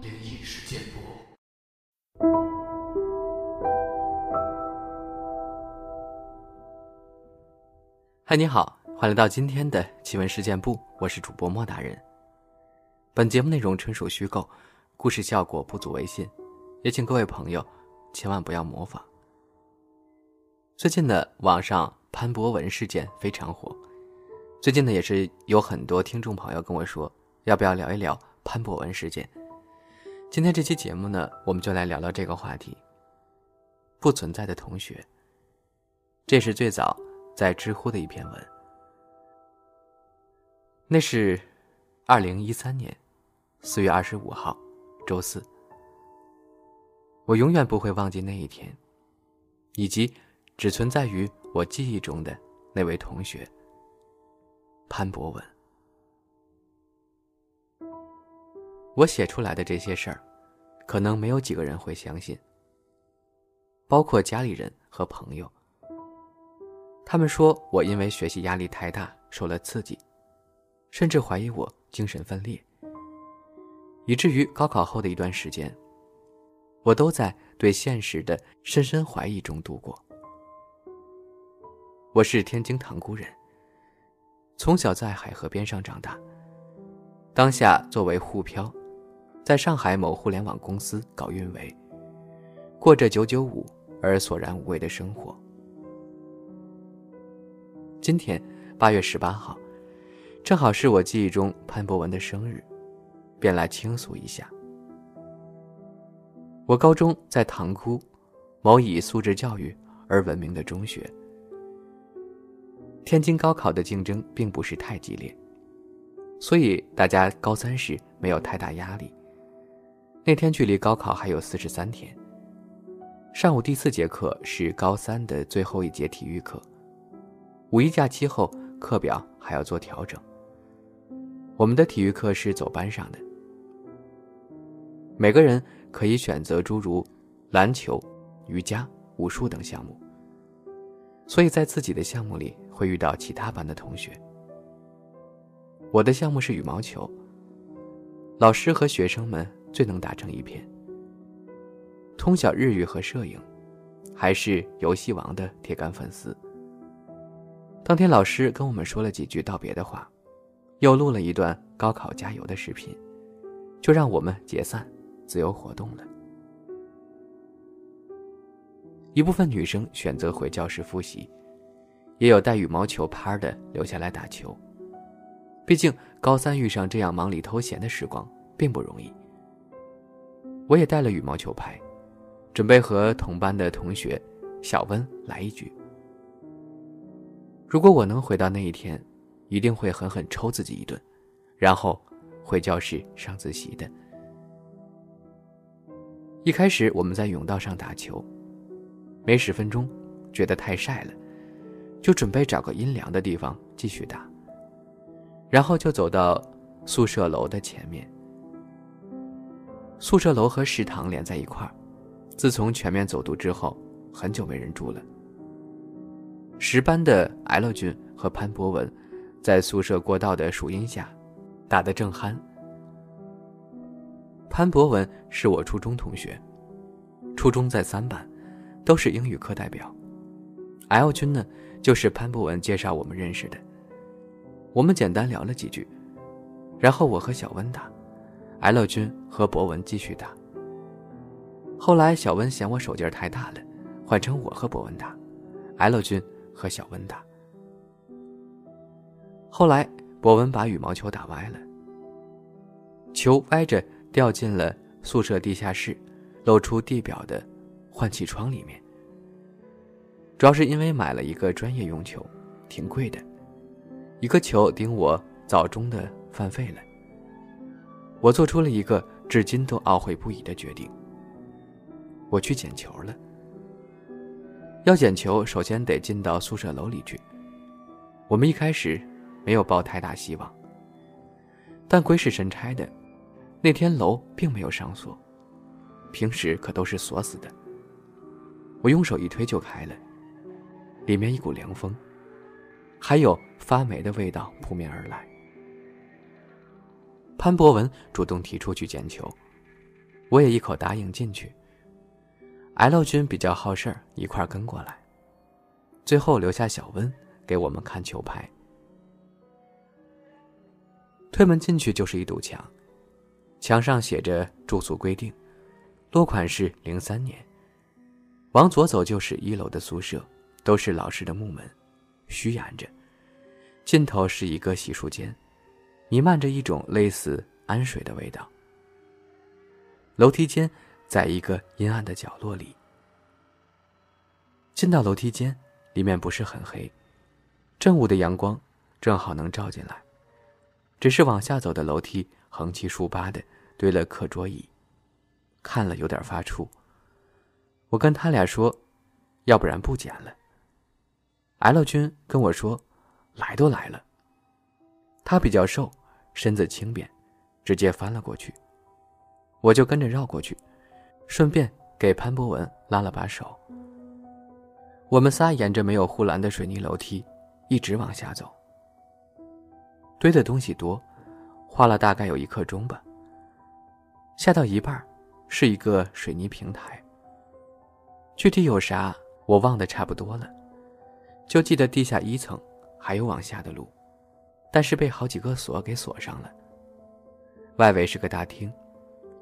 灵异事件簿。嗨，你好，欢迎来到今天的奇闻事件部，我是主播莫大人。本节目内容纯属虚构，故事效果不足为信，也请各位朋友千万不要模仿。最近的网上潘博文事件非常火，最近呢也是有很多听众朋友跟我说，要不要聊一聊潘博文事件。今天这期节目呢，我们就来聊聊这个话题。不存在的同学，这是最早在知乎的一篇文。那是二零一三年四月二十五号，周四。我永远不会忘记那一天，以及只存在于我记忆中的那位同学潘博文。我写出来的这些事儿，可能没有几个人会相信，包括家里人和朋友。他们说我因为学习压力太大受了刺激，甚至怀疑我精神分裂，以至于高考后的一段时间，我都在对现实的深深怀疑中度过。我是天津塘沽人，从小在海河边上长大，当下作为沪漂。在上海某互联网公司搞运维，过着九九五而索然无味的生活。今天八月十八号，正好是我记忆中潘博文的生日，便来倾诉一下。我高中在塘沽，某以素质教育而闻名的中学。天津高考的竞争并不是太激烈，所以大家高三时没有太大压力。那天距离高考还有四十三天。上午第四节课是高三的最后一节体育课。五一假期后，课表还要做调整。我们的体育课是走班上的，每个人可以选择诸如篮球、瑜伽、武术等项目。所以在自己的项目里会遇到其他班的同学。我的项目是羽毛球。老师和学生们。最能打成一片。通晓日语和摄影，还是游戏王的铁杆粉丝。当天老师跟我们说了几句道别的话，又录了一段高考加油的视频，就让我们解散，自由活动了。一部分女生选择回教室复习，也有带羽毛球拍的留下来打球。毕竟高三遇上这样忙里偷闲的时光并不容易。我也带了羽毛球拍，准备和同班的同学小温来一局。如果我能回到那一天，一定会狠狠抽自己一顿，然后回教室上自习的。一开始我们在甬道上打球，没十分钟，觉得太晒了，就准备找个阴凉的地方继续打。然后就走到宿舍楼的前面。宿舍楼和食堂连在一块儿，自从全面走读之后，很久没人住了。十班的 L 君和潘博文，在宿舍过道的树荫下，打得正酣。潘博文是我初中同学，初中在三班，都是英语课代表。L 君呢，就是潘博文介绍我们认识的。我们简单聊了几句，然后我和小温打。L 君和博文继续打。后来小温嫌我手劲儿太大了，换成我和博文打，L 君和小温打。后来博文把羽毛球打歪了，球歪着掉进了宿舍地下室，露出地表的换气窗里面。主要是因为买了一个专业用球，挺贵的，一个球顶我早中的饭费了。我做出了一个至今都懊悔不已的决定。我去捡球了。要捡球，首先得进到宿舍楼里去。我们一开始没有抱太大希望，但鬼使神差的，那天楼并没有上锁，平时可都是锁死的。我用手一推就开了，里面一股凉风，还有发霉的味道扑面而来。潘博文主动提出去捡球，我也一口答应进去。L 君比较好事儿，一块跟过来。最后留下小温给我们看球拍。推门进去就是一堵墙，墙上写着住宿规定，落款是零三年。往左走就是一楼的宿舍，都是老式的木门，虚掩着。尽头是一个洗漱间，弥漫着一种类似氨水的味道。楼梯间在一个阴暗的角落里。进到楼梯间，里面不是很黑，正午的阳光正好能照进来。只是往下走的楼梯横七竖八的堆了课桌椅，看了有点发怵。我跟他俩说：“要不然不捡了。”L 君跟我说：“来都来了。”他比较瘦，身子轻便，直接翻了过去。我就跟着绕过去，顺便给潘博文拉了把手。我们仨沿着没有护栏的水泥楼梯，一直往下走。堆的东西多，花了大概有一刻钟吧。下到一半，是一个水泥平台。具体有啥我忘得差不多了，就记得地下一层还有往下的路，但是被好几个锁给锁上了。外围是个大厅，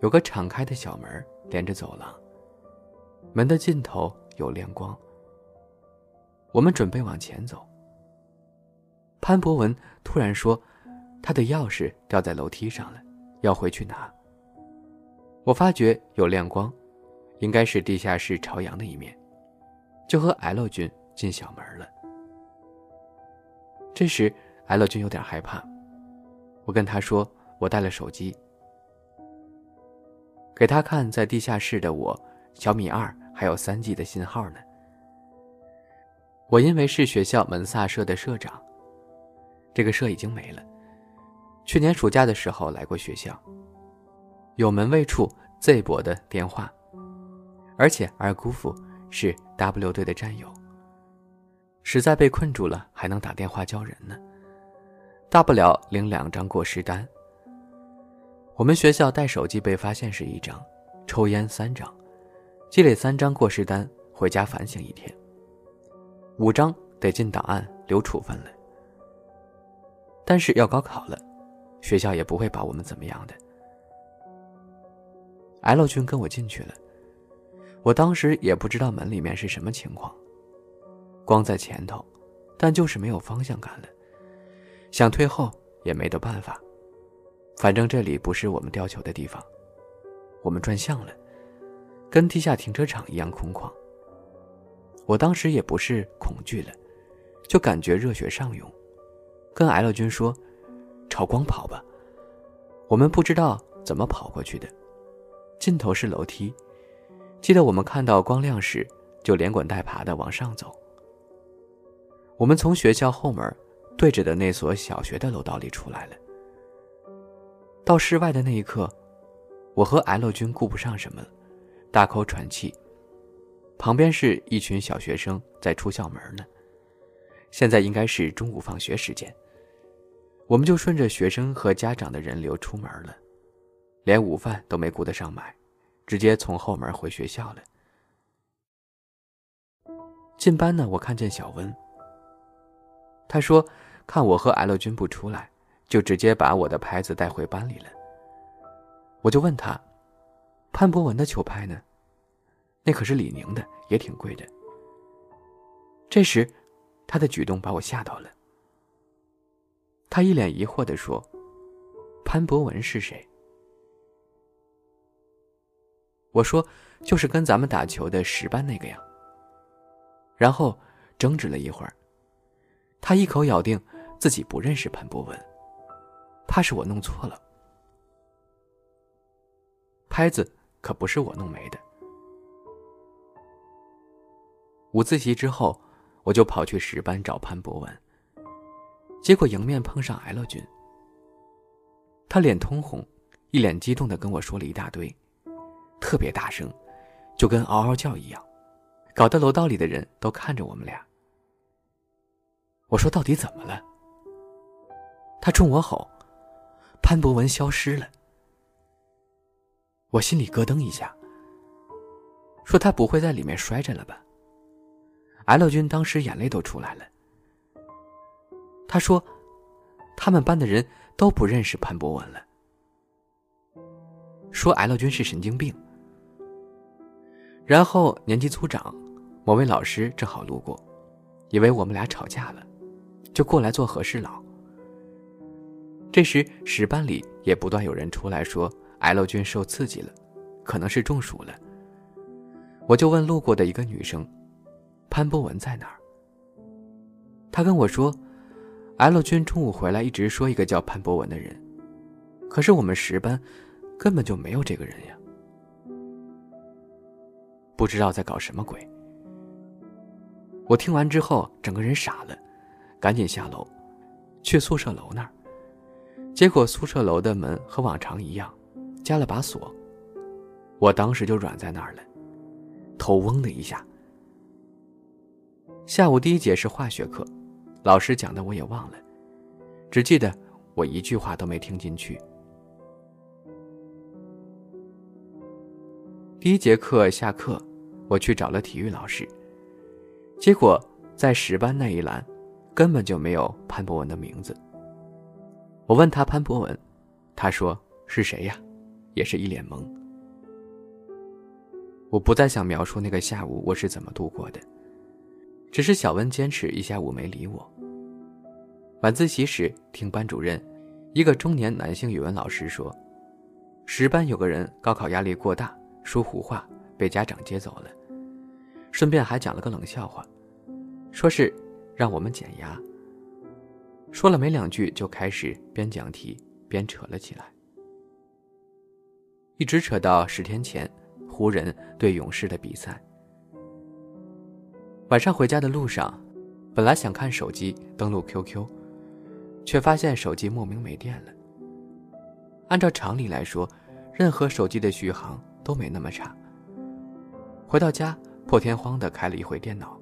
有个敞开的小门连着走廊，门的尽头有亮光。我们准备往前走，潘博文突然说，他的钥匙掉在楼梯上了，要回去拿。我发觉有亮光。应该是地下室朝阳的一面，就和 L 君进小门了。这时，L 君有点害怕，我跟他说：“我带了手机，给他看在地下室的我小米二还有三 G 的信号呢。”我因为是学校门萨社的社长，这个社已经没了。去年暑假的时候来过学校，有门卫处 Z 博的电话。而且二姑父是 W 队的战友，实在被困住了，还能打电话叫人呢。大不了领两张过失单。我们学校带手机被发现是一张，抽烟三张，积累三张过失单，回家反省一天。五张得进档案留处分了。但是要高考了，学校也不会把我们怎么样的。L 君跟我进去了。我当时也不知道门里面是什么情况，光在前头，但就是没有方向感了。想退后也没得办法，反正这里不是我们吊球的地方。我们转向了，跟地下停车场一样空旷。我当时也不是恐惧了，就感觉热血上涌，跟 L 君说：“朝光跑吧。”我们不知道怎么跑过去的，尽头是楼梯。记得我们看到光亮时，就连滚带爬的往上走。我们从学校后门对着的那所小学的楼道里出来了。到室外的那一刻，我和 L 君顾不上什么了，大口喘气。旁边是一群小学生在出校门呢。现在应该是中午放学时间，我们就顺着学生和家长的人流出门了，连午饭都没顾得上买。直接从后门回学校了。进班呢，我看见小温。他说：“看我和 L 君不出来，就直接把我的拍子带回班里了。”我就问他：“潘博文的球拍呢？那可是李宁的，也挺贵的。”这时，他的举动把我吓到了。他一脸疑惑的说：“潘博文是谁？”我说：“就是跟咱们打球的十班那个呀。”然后争执了一会儿，他一口咬定自己不认识潘博文，怕是我弄错了。拍子可不是我弄没的。午自习之后，我就跑去十班找潘博文，结果迎面碰上 L 君。他脸通红，一脸激动的跟我说了一大堆。特别大声，就跟嗷嗷叫一样，搞得楼道里的人都看着我们俩。我说：“到底怎么了？”他冲我吼：“潘博文消失了。我心里咯噔一下，说他不会在里面摔着了吧？L 君当时眼泪都出来了。他说，他们班的人都不认识潘博文了，说 L 君是神经病。然后年级组长，某位老师正好路过，以为我们俩吵架了，就过来做和事佬。这时，十班里也不断有人出来说。L 君受刺激了，可能是中暑了。我就问路过的一个女生：“潘博文在哪儿？”她跟我说：“L 君中午回来一直说一个叫潘博文的人，可是我们十班根本就没有这个人呀，不知道在搞什么鬼。”我听完之后，整个人傻了，赶紧下楼，去宿舍楼那儿。结果宿舍楼的门和往常一样。加了把锁，我当时就软在那儿了，头嗡的一下。下午第一节是化学课，老师讲的我也忘了，只记得我一句话都没听进去。第一节课下课，我去找了体育老师，结果在十班那一栏，根本就没有潘博文的名字。我问他潘博文，他说是谁呀？也是一脸懵。我不再想描述那个下午我是怎么度过的，只是小温坚持一下午没理我。晚自习时听班主任，一个中年男性语文老师说，十班有个人高考压力过大，说胡话被家长接走了，顺便还讲了个冷笑话，说是让我们减压。说了没两句就开始边讲题边扯了起来。一直扯到十天前，湖人对勇士的比赛。晚上回家的路上，本来想看手机登录 QQ，却发现手机莫名没电了。按照常理来说，任何手机的续航都没那么差。回到家，破天荒的开了一回电脑，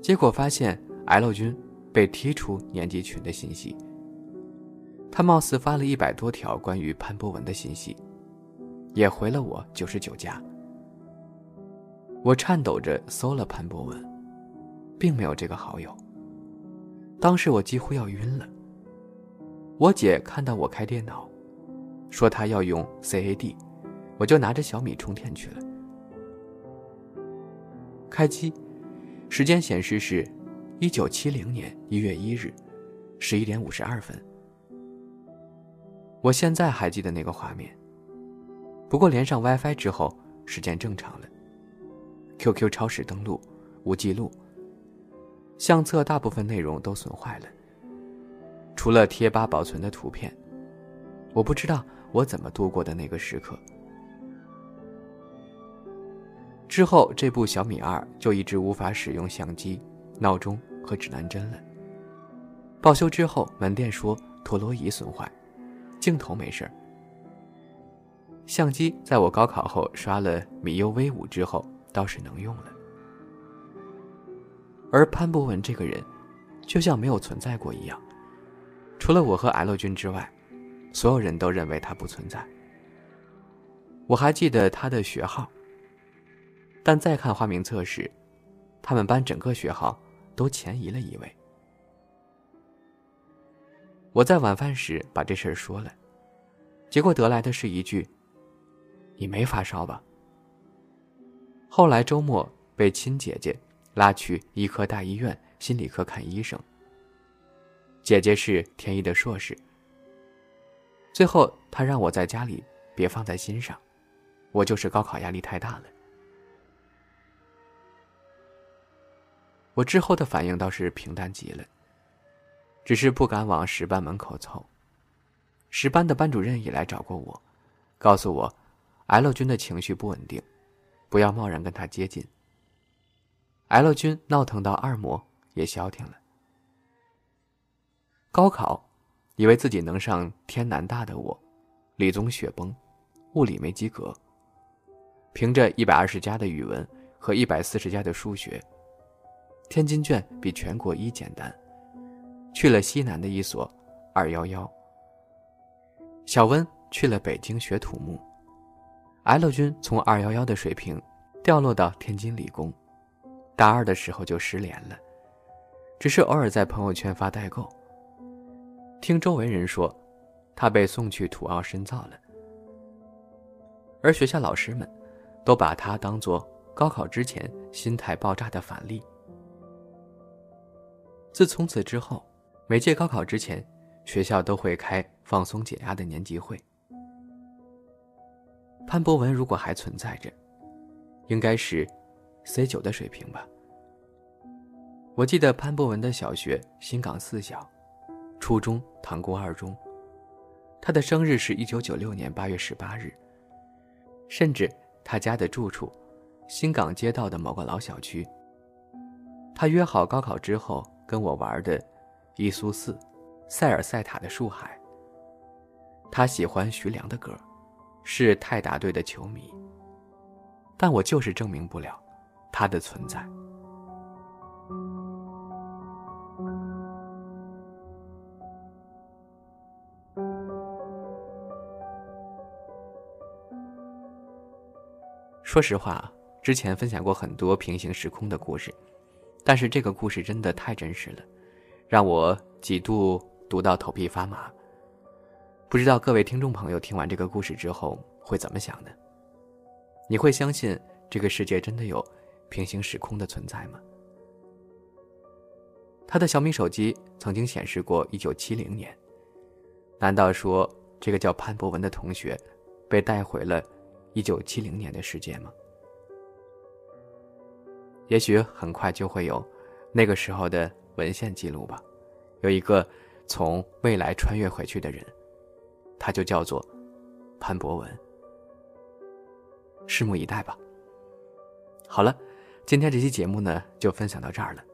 结果发现 L 君被踢出年级群的信息。他貌似发了一百多条关于潘博文的信息。也回了我九十九加。我颤抖着搜了潘博文，并没有这个好友。当时我几乎要晕了。我姐看到我开电脑，说她要用 CAD，我就拿着小米充电去了。开机，时间显示是，一九七零年一月一日，十一点五十二分。我现在还记得那个画面。不过连上 WiFi 之后，时间正常了。QQ 超市登录无记录，相册大部分内容都损坏了，除了贴吧保存的图片。我不知道我怎么度过的那个时刻。之后这部小米二就一直无法使用相机、闹钟和指南针了。报修之后，门店说陀螺仪损坏，镜头没事儿。相机在我高考后刷了米 U V 五之后倒是能用了，而潘博文这个人，就像没有存在过一样，除了我和 L 君之外，所有人都认为他不存在。我还记得他的学号，但再看花名册时，他们班整个学号都前移了一位。我在晚饭时把这事儿说了，结果得来的是一句。你没发烧吧？后来周末被亲姐姐拉去医科大医院心理科看医生。姐姐是天一的硕士。最后她让我在家里别放在心上，我就是高考压力太大了。我之后的反应倒是平淡极了，只是不敢往十班门口凑。十班的班主任也来找过我，告诉我。L 君的情绪不稳定，不要贸然跟他接近。L 君闹腾到二模也消停了。高考，以为自己能上天南大的我，理综雪崩，物理没及格。凭着一百二十加的语文和一百四十加的数学，天津卷比全国一简单，去了西南的一所二幺幺。小温去了北京学土木，L 君从二幺幺的水平掉落到天津理工，大二的时候就失联了，只是偶尔在朋友圈发代购。听周围人说，他被送去土澳深造了，而学校老师们都把他当做高考之前心态爆炸的反例。自从此之后，每届高考之前，学校都会开放松解压的年级会。潘博文如果还存在着，应该是 C 九的水平吧。我记得潘博文的小学新港四小，初中塘沽二中，他的生日是一九九六年八月十八日。甚至他家的住处，新港街道的某个老小区。他约好高考之后。跟我玩的，伊苏寺，塞尔塞塔的树海。他喜欢徐良的歌，是泰达队的球迷。但我就是证明不了他的存在。说实话，之前分享过很多平行时空的故事。但是这个故事真的太真实了，让我几度读到头皮发麻。不知道各位听众朋友听完这个故事之后会怎么想呢？你会相信这个世界真的有平行时空的存在吗？他的小米手机曾经显示过一九七零年，难道说这个叫潘博文的同学被带回了一九七零年的世界吗？也许很快就会有那个时候的文献记录吧，有一个从未来穿越回去的人，他就叫做潘博文。拭目以待吧。好了，今天这期节目呢就分享到这儿了。